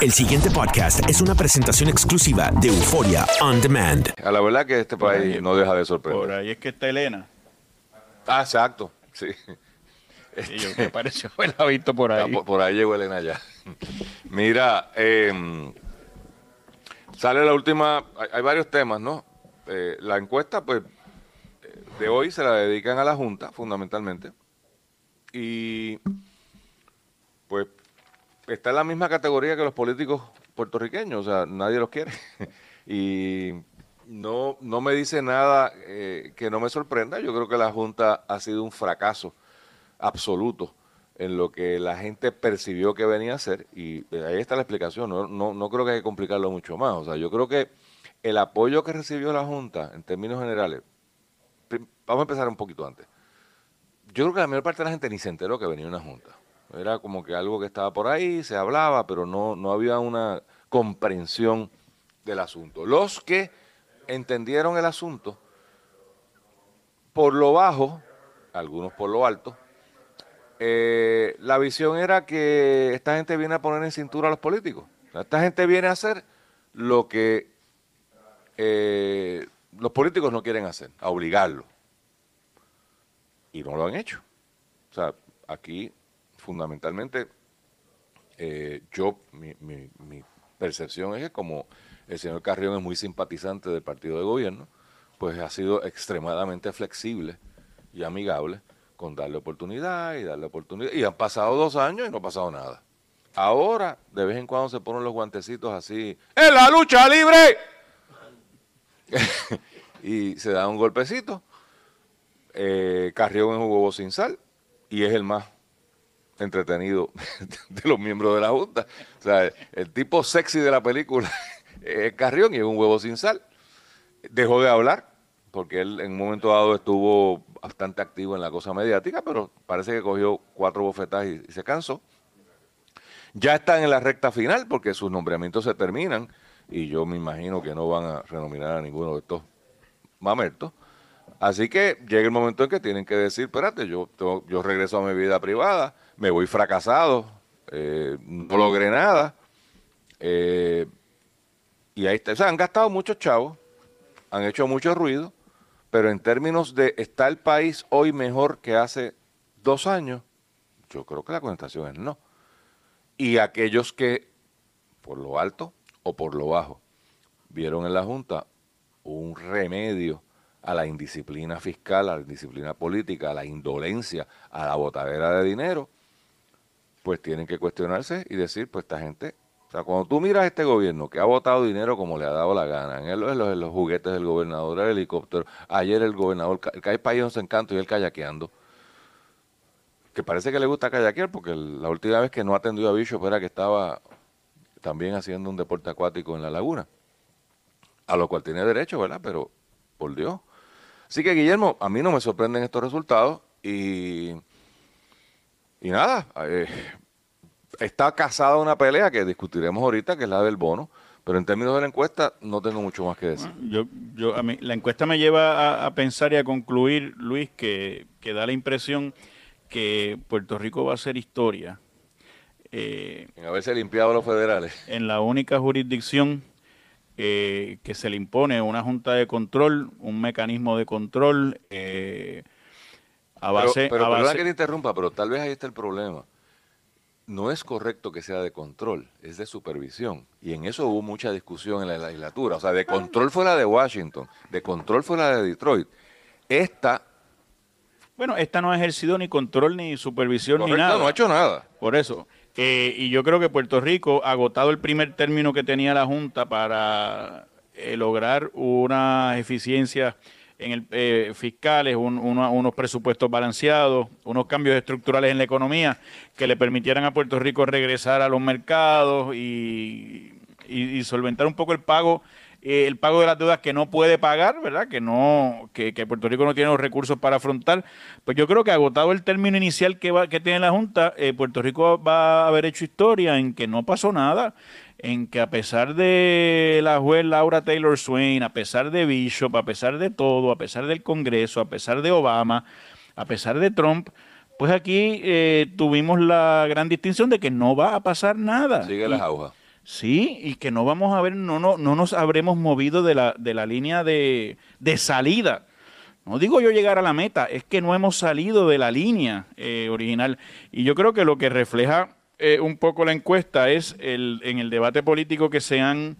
El siguiente podcast es una presentación exclusiva de Euforia On Demand. A la verdad que este país no deja de sorprender. Por ahí es que está Elena. Ah, exacto, sí. Y yo me pareció haberla visto por ahí. Ah, Por, por ahí llegó Elena ya. Mira, eh, sale la última, hay, hay varios temas, ¿no? Eh, la encuesta, pues, de hoy se la dedican a la Junta, fundamentalmente. Y, pues, está en la misma categoría que los políticos puertorriqueños, o sea, nadie los quiere. y no, no me dice nada eh, que no me sorprenda. Yo creo que la Junta ha sido un fracaso absoluto en lo que la gente percibió que venía a ser y eh, ahí está la explicación, no, no, no creo que hay que complicarlo mucho más, o sea, yo creo que el apoyo que recibió la Junta en términos generales, vamos a empezar un poquito antes, yo creo que la mayor parte de la gente ni se enteró que venía una Junta, era como que algo que estaba por ahí, se hablaba, pero no, no había una comprensión del asunto. Los que entendieron el asunto, por lo bajo, algunos por lo alto, eh, la visión era que esta gente viene a poner en cintura a los políticos. Esta gente viene a hacer lo que eh, los políticos no quieren hacer, a obligarlo. Y no lo han hecho. O sea, aquí fundamentalmente eh, yo, mi, percepción es que como el señor Carrión es muy simpatizante del partido de gobierno, pues ha sido extremadamente flexible y amigable con darle oportunidad y darle oportunidad. Y han pasado dos años y no ha pasado nada. Ahora, de vez en cuando se ponen los guantecitos así, ¡en la lucha libre! y se da un golpecito. Eh, Carrión es un huevo sin sal y es el más entretenido de los miembros de la Junta. O sea, el tipo sexy de la película es Carrión y es un huevo sin sal. Dejó de hablar porque él en un momento dado estuvo bastante activo en la cosa mediática, pero parece que cogió cuatro bofetadas y, se cansó. Ya están en la recta final porque sus nombramientos se terminan y yo me imagino que no van a renominar a ninguno de estos mamertos. Así que llega el momento en que tienen que decir, espérate, yo, yo regreso a mi vida privada, me voy fracasado, eh, no logré nada. eh, y ahí está. O sea, han gastado muchos chavos, han hecho mucho ruido, pero en términos de ¿está el país hoy mejor que hace dos años? Yo creo que la contestación es no. Y aquellos que, por lo alto o por lo bajo, vieron en la Junta un remedio a la indisciplina fiscal, a la indisciplina política, a la indolencia, a la botadera de dinero, pues tienen que cuestionarse y decir, pues esta gente, o sea, cuando tú miras este gobierno que ha votado dinero como le ha dado la gana, en, los, en los juguetes del gobernador, el helicóptero, ayer el gobernador, el hay país en encanto y él kayakeando, que parece que le gusta kayakear porque la última vez que no atendió a Bishop era que estaba también haciendo un deporte acuático en la laguna, a lo cual tiene derecho, ¿verdad? Pero, por Dios. Así que, Guillermo, a mí no me sorprenden estos resultados y, y nada, eh, está casada una pelea que discutiremos ahorita, que es la del bono, pero en términos de la encuesta no tengo mucho más que decir. Yo, yo, a mí, la encuesta me lleva a, a pensar y a concluir, Luis, que, que da la impresión que Puerto Rico va a ser historia eh, En haberse limpiado los federales. en la única jurisdicción eh, que se le impone una junta de control, un mecanismo de control eh, a Pero, base... pero a perdona base- que te interrumpa, pero tal vez ahí está el problema. No es correcto que sea de control, es de supervisión. Y en eso hubo mucha discusión en la legislatura. O sea, de control fue la de Washington, de control fue la de Detroit. Esta, Bueno, esta no ha ejercido ni control ni supervisión ni nada. no ha hecho nada. Por eso. Eh, y yo creo que Puerto Rico, agotado el primer término que tenía la Junta para eh, lograr unas eficiencias en el, eh, fiscales, un- uno- unos presupuestos balanceados, unos cambios estructurales en la economía que le permitieran a Puerto Rico regresar a los mercados y, y- y solventar un poco el pago eh, el pago de las deudas que no puede pagar, ¿verdad? Que no que, que Puerto Rico no tiene los recursos para afrontar. Pues yo creo que agotado el término inicial que va, que tiene la Junta, eh, Puerto Rico va a haber hecho historia en que no pasó nada, en que a pesar de la juez Laura Taylor Swain, a pesar de Bishop, a pesar de todo, a pesar del Congreso, a pesar de Obama, a pesar de Trump, pues aquí eh, tuvimos la gran distinción de que no va a pasar nada. Sigue las agujas. Sí, y que no vamos a ver, no, no, no nos habremos movido de la, de la línea de, de salida. No digo yo llegar a la meta, es que no hemos salido de la línea eh, original. Y yo creo que lo que refleja eh, un poco la encuesta es el, en el debate político que se han,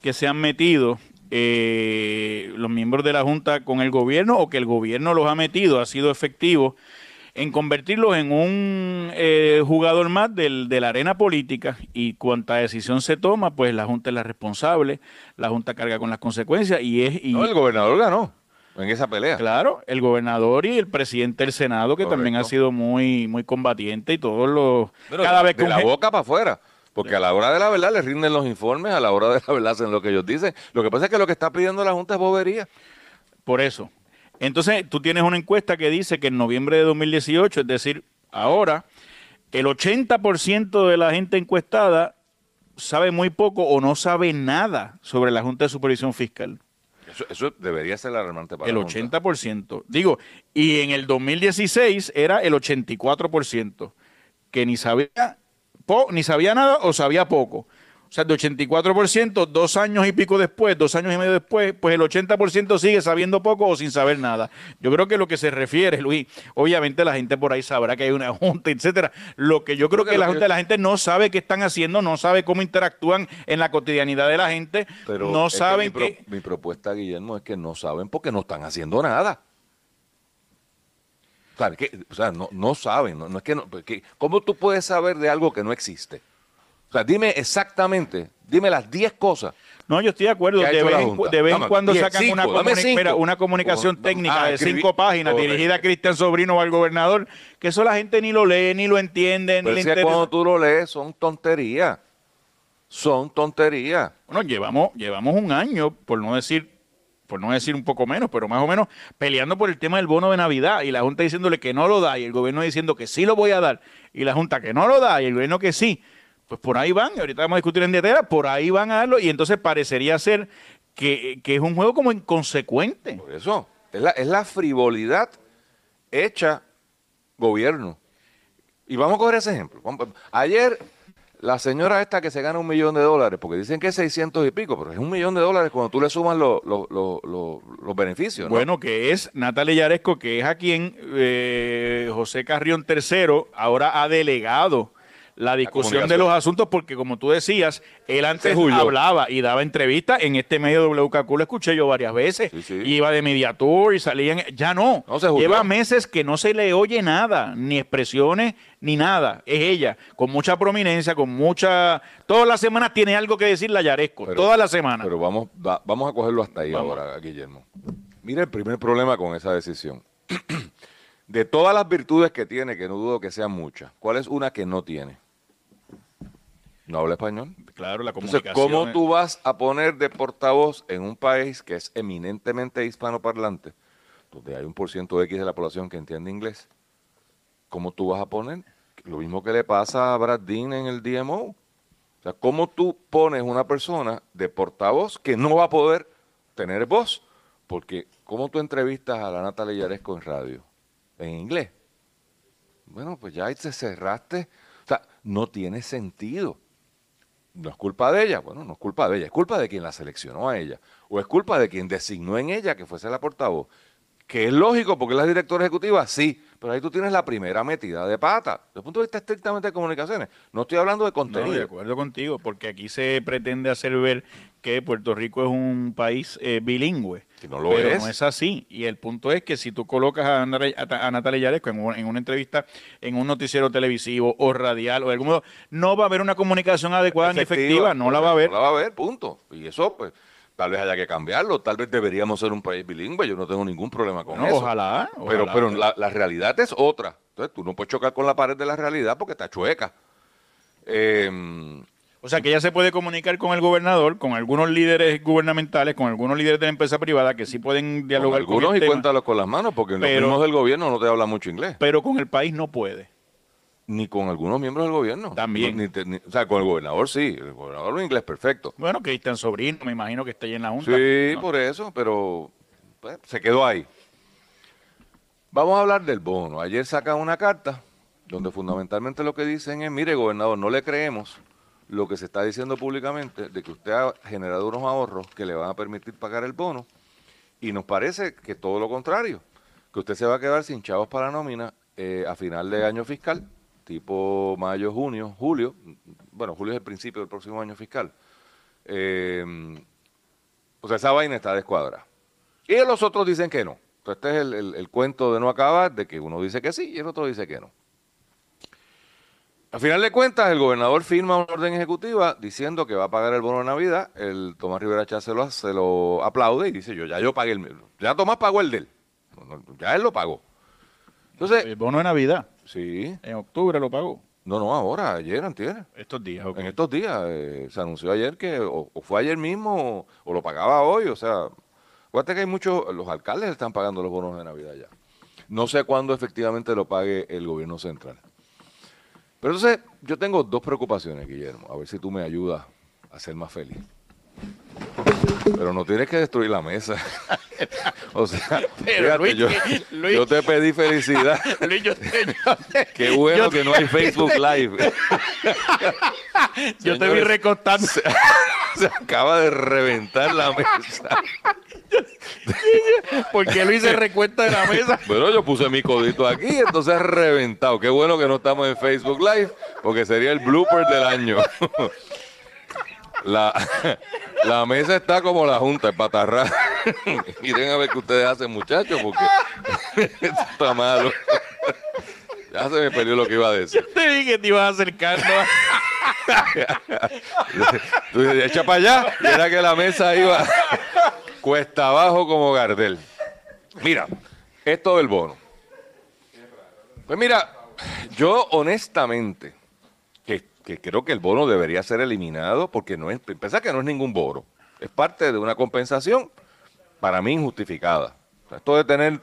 que se han metido eh, los miembros de la Junta con el gobierno o que el gobierno los ha metido, ha sido efectivo en convertirlos en un eh, jugador más del, de la arena política y cuanta decisión se toma, pues la Junta es la responsable, la Junta carga con las consecuencias y es... Y, no, el gobernador ganó en esa pelea. Claro, el gobernador y el presidente del Senado, que también ha sido muy, muy combatiente y todos los... cada vez que de la boca para afuera. Porque a la hora de la verdad le rinden los informes, a la hora de la verdad hacen lo que ellos dicen. Lo que pasa es que lo que está pidiendo la Junta es bobería. Por eso. Entonces, tú tienes una encuesta que dice que en noviembre de 2018, es decir, ahora, el 80% de la gente encuestada sabe muy poco o no sabe nada sobre la Junta de Supervisión Fiscal. Eso, debería ser alarmante para El 80%. Digo, y en el 2016 era el 84%, que ni sabía, ni sabía nada o sabía poco. O sea, de 84%, dos años y pico después, dos años y medio después, pues el 80% sigue sabiendo poco o sin saber nada. Yo creo que lo que se refiere, Luis, obviamente la gente por ahí sabrá que hay una junta, etcétera. Lo que yo creo que la, junta, la gente no sabe qué están haciendo, no sabe cómo interactúan en la cotidianidad de la gente, Pero no saben que, mi, mi propuesta, Guillermo, es que no saben porque no están haciendo nada. O sea, no, no saben, no, es que, no, ¿cómo tú puedes saber de algo que no existe? O sea, dime exactamente, dime las 10 cosas. No, yo estoy de acuerdo. De vez, en cuando sacan una, una, comunicación técnica ah, de cinco páginas dirigida a Cristian Sobrino o al gobernador, que eso la gente ni lo lee, ni lo entiende. Pero ni es que cuando tú lo lees son tonterías. Son tonterías. Bueno, llevamos, llevamos un año, por no decir por no decir un poco menos, pero más o menos peleando por el tema del bono de Navidad y la Junta diciéndole que no lo da y el gobierno diciendo que sí lo voy a dar y la Junta que no lo da y el gobierno que sí pues por ahí van, y ahorita vamos a discutir en dietera, por ahí van a darlo, y entonces parecería ser que, es un juego como inconsecuente. Por eso, es la, es la frivolidad hecha gobierno. Y vamos a coger ese ejemplo. Ayer, la señora esta que se gana un millón de dólares, porque dicen que es 600 y pico, pero es un millón de dólares cuando tú le sumas los beneficios. Bueno, que es Natalia Yaresco, que es a quien eh, José Carrión III ahora ha delegado la discusión de los asuntos, porque como tú decías, él antes hablaba y daba entrevistas en este medio WKQ, lo escuché yo varias veces, iba de mediator y salía, ya no, lleva meses que no se le oye nada, ni expresiones, ni nada, es ella, con mucha prominencia, con mucha, todas las semanas tiene algo que decir la Yaresco, todas las semanas. Pero vamos, vamos a cogerlo hasta ahí ahora, Guillermo. Mira el primer problema con esa decisión. de todas las virtudes que tiene, que no dudo que sean muchas, ¿cuál es una que no tiene? No habla español. Claro, la comunicación. Entonces, ¿cómo tú vas a poner de portavoz en un país que es eminentemente hispanoparlante, donde hay un por ciento X de la población que entiende inglés? ¿Cómo tú vas a poner lo mismo que le pasa a Brad Dean en el DMO? O sea, ¿cómo tú pones una persona de portavoz que no va a poder tener voz? Porque, ¿cómo tú entrevistas a la Natalia Yaresco en radio? En inglés. Bueno, pues ya ahí te cerraste. O sea, no tiene sentido no es culpa de ella, bueno, no es culpa de ella, es culpa de quien la seleccionó a ella, o es culpa de quien designó en ella que fuese la portavoz. Que es lógico porque es la directora ejecutiva, sí, pero ahí tú tienes la primera metida de pata. Desde el punto de vista estrictamente de comunicaciones, no estoy hablando de contenido. No, de acuerdo contigo, porque aquí se pretende hacer ver que Puerto Rico es un país eh, bilingüe. no lo pero es. no es así. Y el punto es que si tú colocas a, a, Natalia Yaresco en, en, una entrevista en un noticiero televisivo o radial o de algún modo, no va a haber una comunicación adecuada ni efectiva, no la va a haber. No la va a haber, punto. Y eso, pues, tal vez haya que cambiarlo, tal vez deberíamos ser un país bilingüe, yo no tengo ningún problema con eso. Ojalá, Pero, pero la, la, realidad es otra. Entonces tú no puedes chocar con la pared de la realidad porque está chueca. Eh, o sea, que ella se puede comunicar con el gobernador, con algunos líderes gubernamentales, con algunos líderes de la empresa privada que sí pueden dialogar con algunos y cuéntalos con las manos, porque los mismos del gobierno no te habla mucho inglés. Pero con el país no puede. Ni con algunos miembros del gobierno. También. o sea, con el gobernador sí. El gobernador un inglés perfecto. Bueno, que en Sobrino, me imagino que está ahí en la Junta. Sí, por eso, pero pues, se quedó ahí. Vamos a hablar del bono. Ayer sacan una carta donde fundamentalmente lo que dicen es, mire, gobernador, no le creemos lo que se está diciendo públicamente de que usted ha generado unos ahorros que le van a permitir pagar el bono y nos parece que todo lo contrario, que usted se va a quedar sin chavos para nómina eh, a final de año fiscal, tipo mayo, junio, julio, bueno, julio es el principio del próximo año fiscal. Eh, o sea, esa vaina está descuadrada. Y los otros dicen que no. Entonces, este es el, el- cuento de no acabar, de que uno dice que sí y el otro dice que no. Al final de cuentas, el gobernador firma una orden ejecutiva diciendo que va a pagar el bono de Navidad. El Tomás Rivera Chá se lo, aplaude y dice, yo ya yo pagué el. Ya Tomás pagó el de él. Ya él lo pagó. Entonces, El bono de Navidad. Sí. En octubre lo pagó. No, no, ahora, ayer, antier. Estos días. ok. En estos días eh, se anunció ayer que o, o fue ayer mismo o, o lo pagaba hoy. O sea, acuérdate que hay muchos, los alcaldes están pagando los bonos de Navidad ya. No sé cuándo efectivamente lo pague el gobierno central. Pero entonces, yo tengo dos preocupaciones, Guillermo. A ver si tú me ayudas a ser más feliz. Pero no tienes que destruir la mesa. o sea, Pero, fíjate, Luis, yo, que- Luis- yo te pedí felicidad. Luis, yo te, yo te- Qué bueno yo que te- no hay Facebook Live. Yo te vi Señores, recostando. Se acaba de reventar la mesa. Porque Luis se recuesta de la mesa. Bueno, yo puse mi codito aquí, entonces reventado. Qué bueno que no estamos en Facebook Live, porque sería el blooper del año. La, la mesa está como la junta, patarra. Miren a ver qué ustedes hacen, muchachos, porque esto está malo. Ya se me perdió lo que iba a decir. Te dije que te ibas acercando. Tú echa para allá. Y era que la mesa iba cuesta abajo como Gardel. Mira, esto del bono. Pues mira, yo honestamente, que, creo que el bono debería ser eliminado porque no es, pensar que no es ningún bono. Es parte de una compensación, para mí injustificada. O esto de tener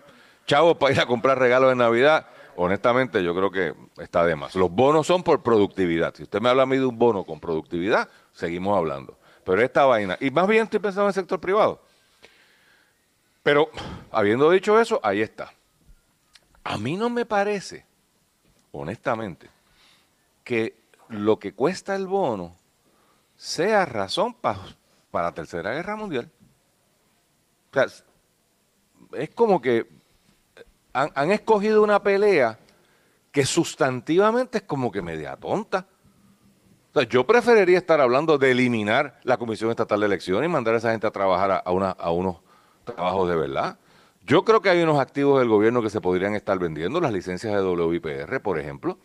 chavos para ir a comprar regalos de Navidad, honestamente yo creo que está de más. Los bonos son por productividad. Si usted me habla a mí de un bono con productividad, seguimos hablando. Pero esta vaina, y más bien estoy pensando en el sector privado. Pero habiendo dicho eso, ahí está. A mí no me parece, honestamente, que lo que cuesta el bono sea razón pa- para la Tercera Guerra Mundial. Es- como que han, han escogido una pelea que sustantivamente es como que media tonta. Yo preferiría estar hablando de eliminar la Comisión Estatal de Elecciones y mandar a esa gente a trabajar a, a una- a unos trabajos de verdad. Yo creo que hay unos activos del gobierno que se podrían estar vendiendo, las licencias de WIPR, por ejemplo,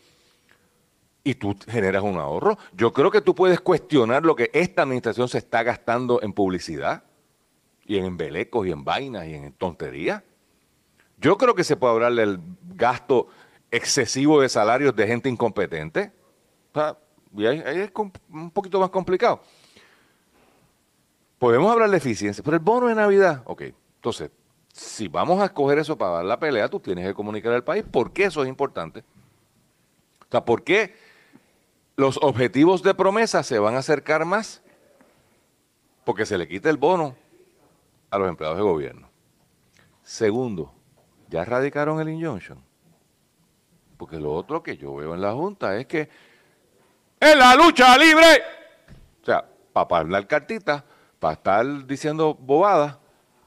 y tú generas un ahorro. Yo creo que tú puedes cuestionar lo que esta administración se está gastando en publicidad y en embelecos y en vainas y en tonterías. Yo creo que se puede hablar del gasto excesivo de salarios de gente incompetente. O sea, y ahí, ahí es un poquito más complicado. Podemos hablar de eficiencia, pero el bono de Navidad, ok. Entonces, si vamos a escoger eso para dar la pelea, tú tienes que comunicar al país por qué eso es importante. O sea, ¿por qué los objetivos de promesa se van a acercar más? Porque se le quita el bono a los empleados de gobierno. Segundo, ya radicaron el injunction. Porque lo otro que yo veo en la Junta es que en la lucha libre, o sea, para hablar cartitas, para estar diciendo bobadas,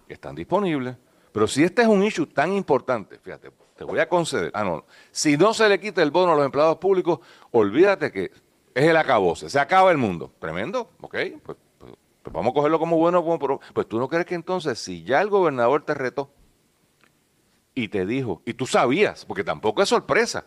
están disponibles. Pero si este es un issue tan importante, fíjate, te voy a conceder. Ah, no. Si no se le quita el bono a los empleados públicos, olvídate que es el acabose, se acaba el mundo. Tremendo, ok. Pues, pues- vamos a cogerlo como bueno. Como, pues tú no crees que entonces, si ya el gobernador te retó y te dijo, y tú sabías, porque tampoco es sorpresa.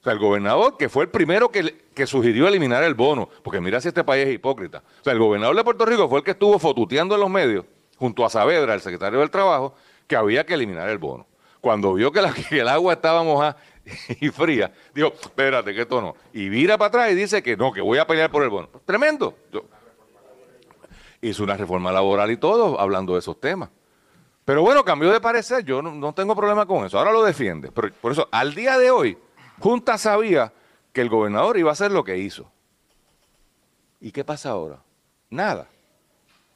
O sea, el gobernador, que fue el primero que, que sugirió eliminar el bono, porque mira si este país es hipócrita. O sea, el gobernador de Puerto Rico fue el que estuvo fotuteando en los medios, junto a Saavedra, el secretario del Trabajo, que había que eliminar el bono. Cuando vio que, la- que el agua estaba mojada y fría, dijo, espérate, que esto no. Y vira para atrás y dice que no, que voy a pelear por el bono. Tremendo. Hizo una reforma laboral y todo, hablando de esos temas. Pero bueno, cambió de parecer, yo no, no tengo problema con eso, ahora lo defiende. Pero por eso, al día de hoy, Junta sabía que el gobernador iba a hacer lo que hizo. ¿Y qué pasa ahora? Nada.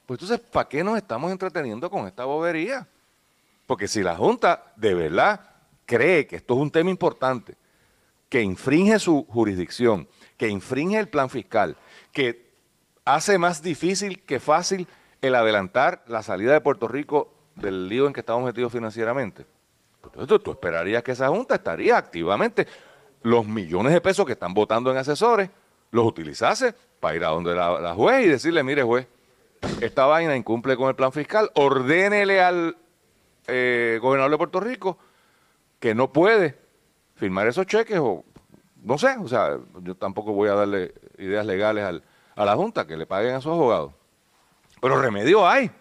Pues entonces, ¿para qué nos estamos entreteniendo con esta bobería? Porque si la Junta de verdad cree que esto es un tema importante, que infringe su jurisdicción, que infringe el plan fiscal, que hace más difícil que fácil el adelantar la salida de Puerto Rico del lío en que estamos metidos financieramente. Entonces tú esperarías que esa Junta estaría activamente los millones de pesos que están votando en asesores, los utilizase para ir a donde la, juez y decirle, mire juez, esta vaina incumple con el plan fiscal, ordénele al eh, gobernador de Puerto Rico que no puede firmar esos cheques o no sé, o sea, yo tampoco voy a darle ideas legales a la Junta que le paguen a sus abogados. Pero remedio hay.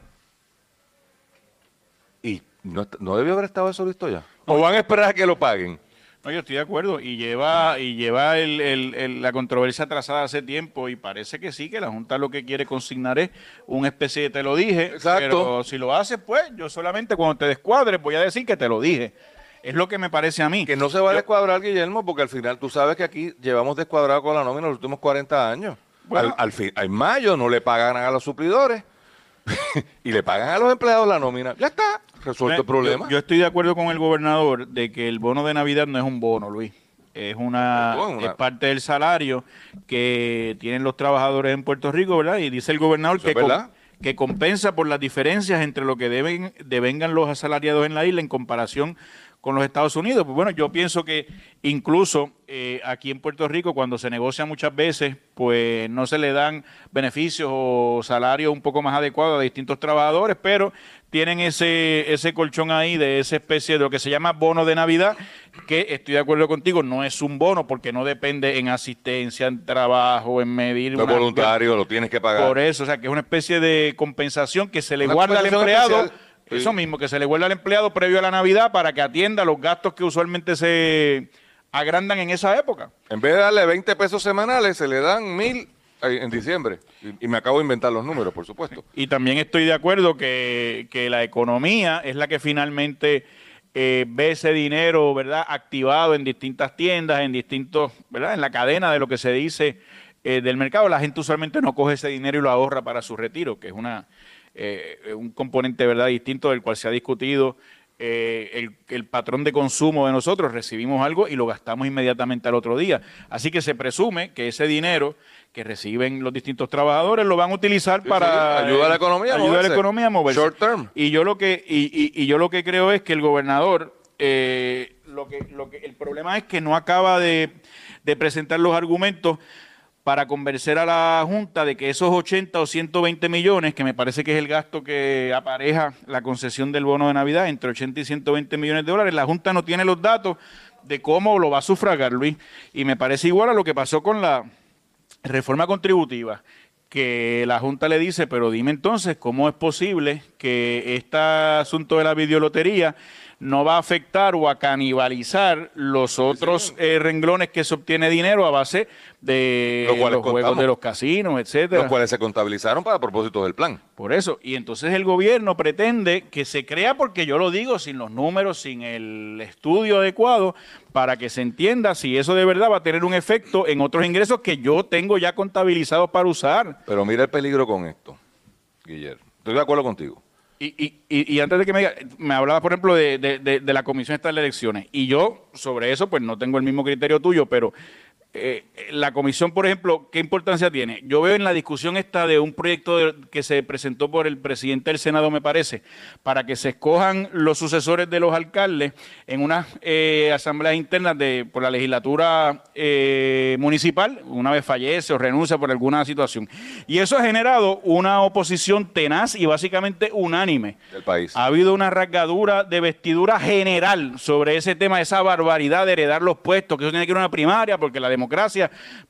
Y no, no debió haber estado eso listo ya. ¿O van a esperar a que lo paguen? No, yo estoy de acuerdo. Y lleva, y lleva la controversia trazada hace tiempo y parece que sí, que la Junta lo que quiere consignar es una especie de te lo dije. Exacto. Pero si lo hace, pues yo solamente cuando te descuadres voy a decir que te lo dije. Es lo que me parece a mí. Que no se va a descuadrar, Guillermo, porque al final tú sabes que aquí llevamos descuadrado con la nómina los últimos 40 años. al, fin, en mayo no le pagan a los suplidores y le pagan a los empleados la nómina. Ya está, resuelto el problema. Yo, estoy de acuerdo con el gobernador de que el bono de Navidad no es un bono, Luis. Es una, es parte del salario que tienen los trabajadores en Puerto Rico, ¿verdad? Y dice el gobernador que, que compensa por las diferencias entre lo que deben devengan los asalariados en la isla en comparación con los Estados Unidos. Pues bueno, yo pienso que incluso eh, aquí en Puerto Rico, cuando se negocia muchas veces, pues no se le dan beneficios o salarios un poco más adecuados a distintos trabajadores, pero tienen ese, ese colchón ahí de esa especie de lo que se llama bono de Navidad, que estoy de acuerdo contigo, no es un bono porque no depende en asistencia, en trabajo, en medir. No es voluntario, lo tienes que pagar. Por eso, o sea, que es una especie de compensación que se le guarda al empleado. Eso mismo, que se le vuelva al empleado previo a la Navidad para que atienda los gastos que usualmente se agrandan en esa época. En vez de darle 20 pesos semanales, se le dan mil en diciembre. Y, me acabo de inventar los números, por supuesto. Y también estoy de acuerdo que, la economía es la que finalmente eh, ve ese dinero, ¿verdad?, activado en distintas tiendas, en distintos, ¿verdad?, en la cadena de lo que se dice eh, del mercado. La gente usualmente no coge ese dinero y lo ahorra para su retiro, que es una eh, un componente verdad distinto del cual se ha discutido eh, el, patrón de consumo de nosotros. Recibimos algo y lo gastamos inmediatamente al otro día. Así que se presume que ese dinero que reciben los distintos trabajadores lo van a utilizar para ayudar a la economía, ayudar a la economía a moverse. Short term. Y yo lo que y, yo lo que creo es que el gobernador eh, lo que lo que el problema es que no acaba de, de presentar los argumentos para convencer a la Junta de que esos 80 o 120 millones, que me parece que es el gasto que apareja la concesión del bono de Navidad, entre 80 y 120 millones de dólares, la Junta no tiene los datos de cómo lo va a sufragar, Luis. Y me parece igual a lo que pasó con la reforma contributiva, que la Junta le dice, pero dime entonces cómo es posible que este asunto de la videolotería no va a afectar o a canibalizar los otros eh, renglones que se obtiene dinero a base de los, juegos de los casinos, etcétera. Los cuales se contabilizaron para propósitos del plan. Por eso, y entonces el gobierno pretende que se crea, porque yo lo digo, sin los números, sin el estudio adecuado, para que se entienda si eso de verdad va a tener un efecto en otros ingresos que yo tengo ya contabilizados para usar. Pero mira el peligro con esto, Guillermo. Estoy de acuerdo contigo. Y, y, y, antes de que me diga, me hablaba, por ejemplo, de, de, de, la Comisión de Elecciones. Y yo, sobre eso, pues no tengo el mismo criterio tuyo, pero eh, la comisión, por ejemplo, ¿qué importancia tiene? Yo veo en la discusión esta de un proyecto que se presentó por el presidente del Senado, me parece, para que se escojan los sucesores de los alcaldes en unas eh, asambleas internas de, por la legislatura eh, municipal, una vez fallece o renuncia por alguna situación. Y eso ha generado una oposición tenaz y básicamente unánime. Del país. Ha habido una rasgadura de vestidura general sobre ese tema, esa barbaridad de heredar los puestos, que eso tiene que ir a una primaria, porque la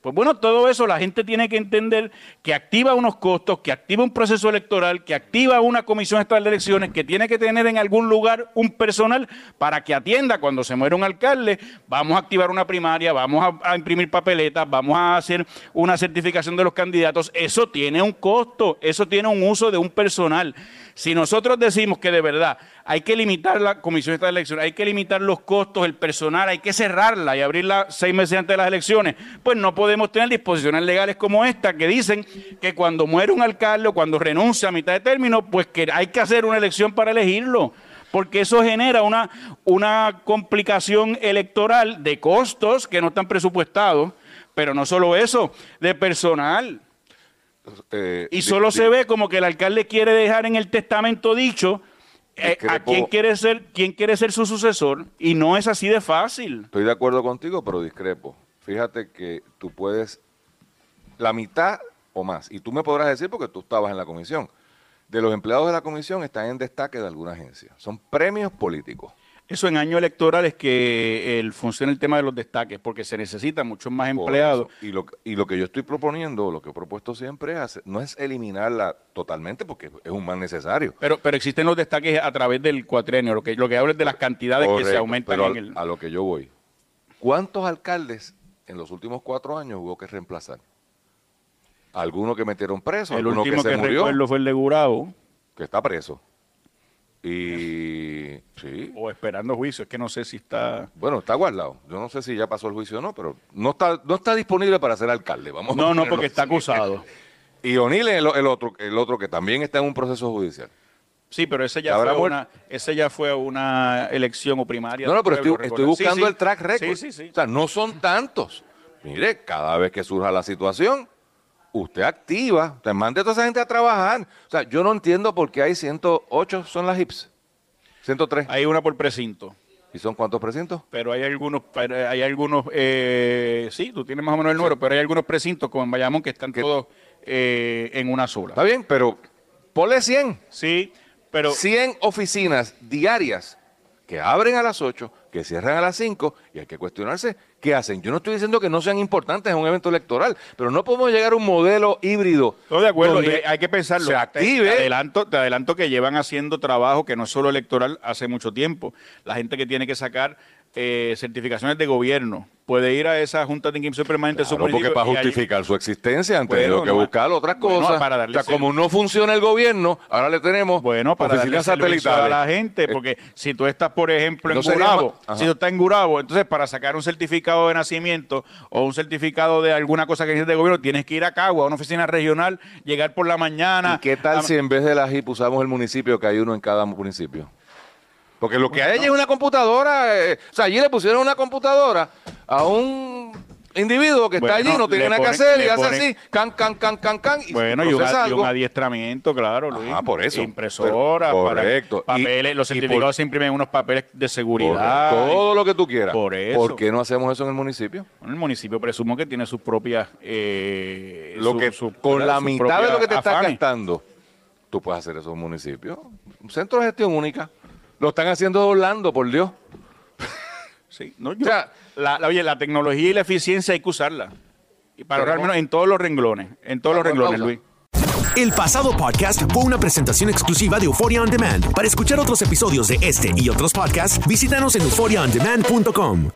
Pues bueno, todo eso la gente tiene que entender que activa unos costos, que activa un proceso electoral, que activa una comisión estatal de elecciones, que tiene que tener en algún lugar un personal para que atienda cuando se muere un alcalde. Vamos a activar una primaria, vamos a, a imprimir papeletas, vamos a hacer una certificación de los candidatos. Eso tiene un costo, eso tiene un uso de un personal. Si nosotros decimos que de verdad hay que limitar la comisión de elecciones, hay que limitar los costos, el personal, hay que cerrarla y abrirla seis meses antes de las elecciones, pues no podemos tener disposiciones legales como esta que dicen que cuando muere un alcalde o cuando renuncia a mitad de término, pues que hay que hacer una elección para elegirlo. porque eso genera una, una complicación electoral de costos que no están presupuestados, pero no solo eso, de personal. Eh, Y solo se ve como que el alcalde quiere dejar en el testamento dicho eh, a quién quiere ser quién quiere ser su sucesor y no es así de fácil. Estoy de acuerdo contigo, pero discrepo. Fíjate que tú puedes la mitad o más, y tú me podrás decir porque tú estabas en la comisión, de los empleados de la comisión están en destaque de alguna agencia. Son premios políticos. Eso en año electoral es que el, funciona el tema de los destaques, porque se necesitan muchos más empleados. Y lo, y lo que yo estoy proponiendo, lo que he propuesto siempre es no es eliminarla totalmente porque es un mal necesario. Pero, pero existen los destaques a través del cuatrenio, lo que, lo que hablo es de las cantidades que se aumentan pero en el... a lo que yo voy. ¿Cuántos alcaldes en los últimos cuatro años hubo que reemplazar? Alguno que metieron preso, El último que que, se murió, recuerdo fue el de Gurabo, que está preso. Y sí, o esperando juicio, es que no sé si está... bueno, está guardado. Yo no sé si ya pasó el juicio o no, pero no está, no está disponible para ser alcalde. Vamos a No, no, ponerlo porque está acusado. Y O'Neill es el, el otro, el otro que también está en un proceso judicial. Sí, pero ese ya, ¿Habrá fue una, ese ya fue una elección o primaria. No, no, pero estoy. Sí, buscando sí. el track record. Sí, sí, sí. O sea, no son tantos. Mire, cada vez que surja la situación, usted activa, te mande a toda esa gente a trabajar. O sea, yo no entiendo por qué hay 108 son las HIPS, 103. Hay una por precinto. ¿Y son cuántos precintos? Pero hay algunos, hay algunos, eh, sí, tú tienes más o menos el número, pero hay algunos precintos como en Bayamón que están Que- todos eh, en una sola. Está bien, pero ponle 100. Sí, pero 100 oficinas diarias que abren a las 8, que cierran a las 5 y hay que cuestionarse qué hacen. Yo no estoy diciendo que no sean importantes en un evento electoral, pero no podemos llegar a un modelo híbrido. Estoy de acuerdo, y hay, hay que pensarlo. Se active. Te, adelanto, te adelanto que llevan haciendo trabajo que no es solo electoral hace mucho tiempo. La gente que tiene que sacar eh, certificaciones de gobierno puede ir a esa junta de inscripción permanente Claro, porque para allí- justificar su existencia han Bueno, tenido que no, buscar otras bueno, cosas. para darle o sea, como no funciona el gobierno, ahora le tenemos Bueno, para oficinas satelitales. a la gente, Eh, porque si tú estás, por ejemplo, en No Gurabo, si tú estás en Gurabo, entonces para sacar un certificado de nacimiento o un certificado de alguna cosa que necesites de gobierno, tienes que ir a Cagua, a una oficina regional, llegar por la mañana. ¿Y qué tal a- si en vez de la HIP usamos el municipio, que hay uno en cada municipio? Porque lo que hay allí es una computadora. eh, o sea, allí le pusieron una computadora a un individuo que Bueno, está allí, no tiene nada que hacer y hace ponen- así, can, can, can, can, can, y Bueno, y un, y un adiestramiento, claro, Luis. Ajá, por eso. Impresora, Pero- para- correcto. Y- papeles, los por- certificados se imprimen en unos papeles de seguridad. Todo lo que tú quieras. Por eso. ¿Por qué no hacemos eso en el municipio? Bueno, el municipio presumo que tiene sus propias... eh, Lo su- que su- con ¿verdad? la mitad de lo que te estás gastando, tú puedes hacer eso en un municipio. Un centro de gestión única. Lo están haciendo de Orlando, por Dios. Sí, no, yo- O sea, la, la- oye, la tecnología y la eficiencia hay que usarla. Y para ahorrar Tenemos- menos en todos los renglones, en todos los renglones. Luis. El pasado podcast fue una presentación exclusiva de Euphoria On Demand. Para escuchar otros episodios de este y otros podcasts, visítanos en euphoriaondemand.com.